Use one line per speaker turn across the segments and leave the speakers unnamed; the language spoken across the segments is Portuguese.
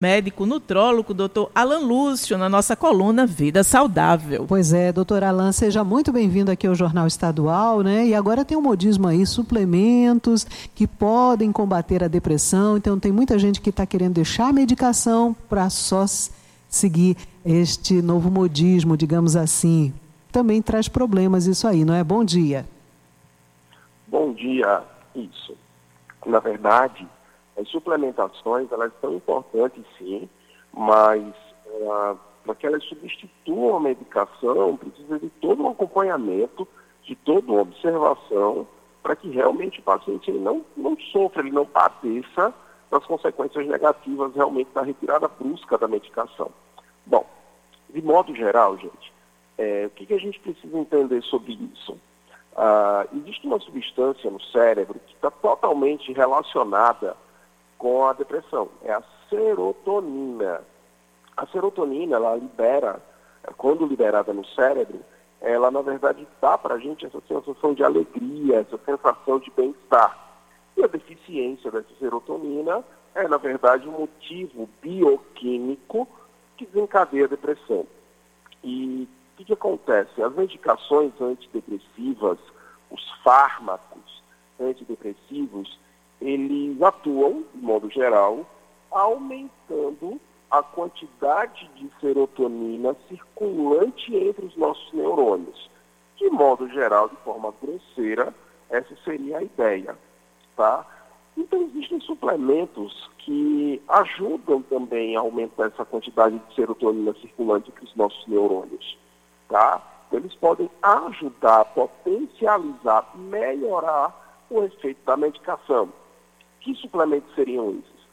médico nutrólogo, doutor Alan Lúcio, na nossa coluna Vida Saudável.
Pois é, doutor Alan, seja muito bem-vindo aqui ao Jornal Estadual, né? E agora tem um modismo aí, suplementos que podem combater a depressão. Então tem muita gente que está querendo deixar a medicação para só seguir este novo modismo, digamos assim. Também traz problemas isso aí, não é? Bom dia.
Bom dia, isso. Na verdade, as suplementações, elas são importantes sim, mas para que elas substituam a medicação, precisa de todo um acompanhamento, de toda uma observação, para que realmente o paciente não, não sofra, ele não padeça das consequências negativas realmente da retirada brusca da medicação. Bom, de modo geral, gente, é, o que, que, a gente precisa entender sobre isso? Uh, existe uma substância no cérebro que está totalmente relacionada com a depressão. É a serotonina. A serotonina, ela libera, quando liberada no cérebro, ela na verdade dá para a gente essa sensação de alegria, essa sensação de bem-estar. E a deficiência dessa serotonina é, na verdade, um motivo bioquímico que desencadeia a depressão. E o que, que acontece? As medicações antidepressivas, os fármacos antidepressivos, eles atuam, de modo geral, aumentando a quantidade de serotonina circulante entre os nossos neurônios. De modo geral, de forma grosseira, essa seria a ideia, tá? Então existem suplementos que ajudam também a aumentar essa quantidade de serotonina circulante entre os nossos neurônios, tá? Eles podem ajudar, potencializar, melhorar o efeito da medicação. Que suplementos seriam esses?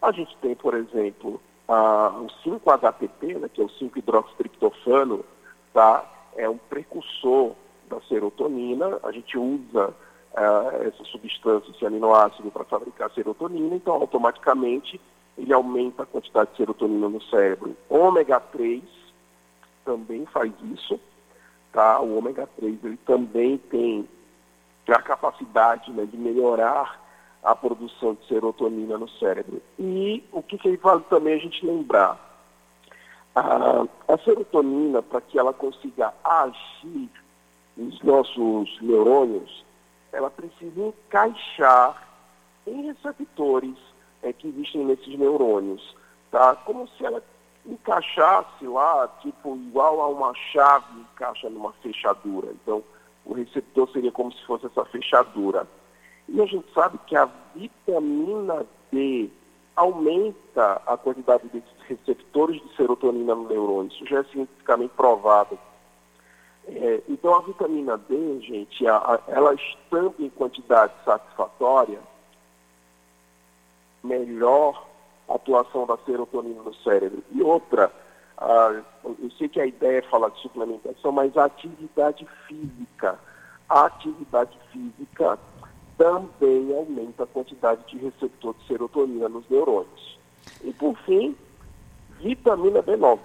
A gente tem, por exemplo, o 5-HTP, né, que é o 5-hidroxitriptofano, tá? é um precursor da serotonina. A gente usa uh, essa substância, esse aminoácido, para fabricar serotonina, então automaticamente ele aumenta a quantidade de serotonina no cérebro. Ômega 3 também faz isso, tá? O ômega 3 ele também tem a capacidade né, de melhorar a produção de serotonina no cérebro. E o que, que vale também a gente lembrar? A, a serotonina, para que ela consiga agir nos nossos neurônios, ela precisa encaixar em receptores é, que existem nesses neurônios, tá? Como se ela encaixasse lá, tipo, igual a uma chave encaixa numa fechadura. Então, o receptor seria como se fosse essa fechadura. E a gente sabe que a vitamina D aumenta a quantidade desses receptores de serotonina no neurônio. Isso já é cientificamente provado. É, então, a vitamina D, gente, a, a, ela estando em quantidade satisfatória, melhor atuação da serotonina no cérebro. E outra, a, eu sei que a ideia é falar de suplementação, mas a atividade física. A atividade física também aumenta a quantidade de receptor de serotonina nos neurônios. E por fim, vitamina B9.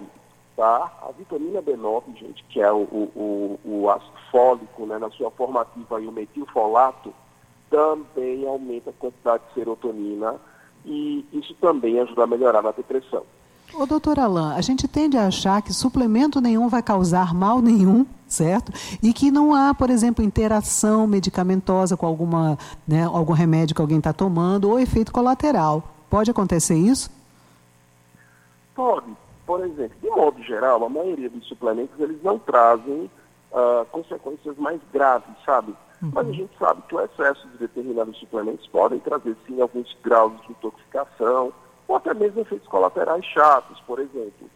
Tá? A vitamina B9, gente, que é o, o, o ácido fólico, né, na sua formativa e o metilfolato, também aumenta a quantidade de serotonina e isso também ajuda a melhorar na depressão.
Ô, doutor Alain, a gente tende a achar que suplemento nenhum vai causar mal nenhum, certo? E que não há, por exemplo, interação medicamentosa com alguma, né, algum remédio que alguém está tomando ou efeito colateral. Pode acontecer isso?
Pode. Por exemplo, de modo geral, a maioria dos suplementos eles não trazem uh, consequências mais graves, sabe? Uhum. Mas a gente sabe que o excesso de determinados suplementos podem trazer, sim, alguns graus de intoxicação, ou até mesmo efeitos colaterais chatos, por exemplo.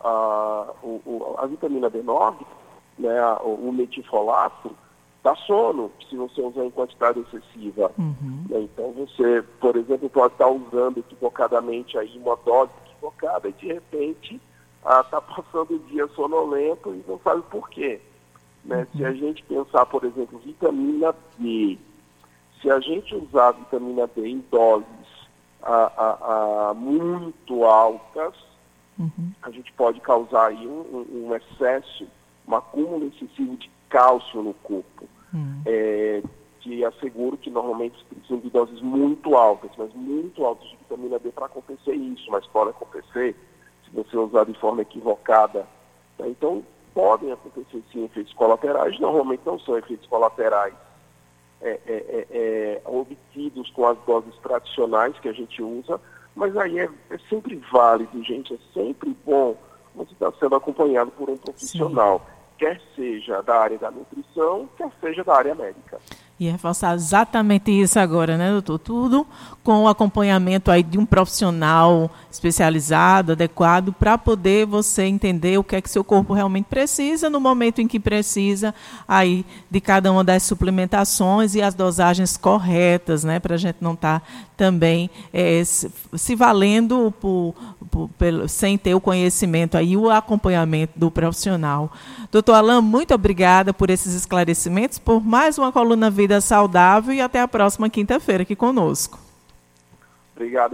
A, o, o, a vitamina B9, né, o, o metilfolato, dá sono se você usar em quantidade excessiva. Uhum. Né, então você, por exemplo, pode estar usando equivocadamente aí uma dose equivocada e de repente está passando o dia sonolento e não sabe por quê. Né? Uhum. Se a gente pensar, por exemplo, vitamina D, se a gente usar vitamina D em doses a, a, muito altas, uhum. a gente pode causar aí um, um, excesso, um acúmulo excessivo de cálcio no corpo. Uhum. É, te asseguro que normalmente precisam de doses muito altas, mas muito altas de vitamina D para acontecer isso, mas pode acontecer se você usar de forma equivocada. Né? Então, podem acontecer sim efeitos colaterais, normalmente não são efeitos colaterais é, é, é, é obtidos com as doses tradicionais que a gente usa, mas aí é, é sempre válido, gente, é sempre bom você estar sendo acompanhado por um profissional, sim. quer seja da área da nutrição, quer seja da área médica.
E reforçar exatamente isso agora, né, doutor? Tudo com o acompanhamento aí de um profissional especializado, adequado, para poder você entender o que é que seu corpo realmente precisa no momento em que precisa aí de cada uma das suplementações e as dosagens corretas, né? Para a gente não estar tá também é, se valendo por, por, sem ter o conhecimento aí, o acompanhamento do profissional. Doutor Alain, muito obrigada por esses esclarecimentos, por mais uma coluna Vida Saudável e até a próxima quinta-feira aqui conosco.
Obrigado.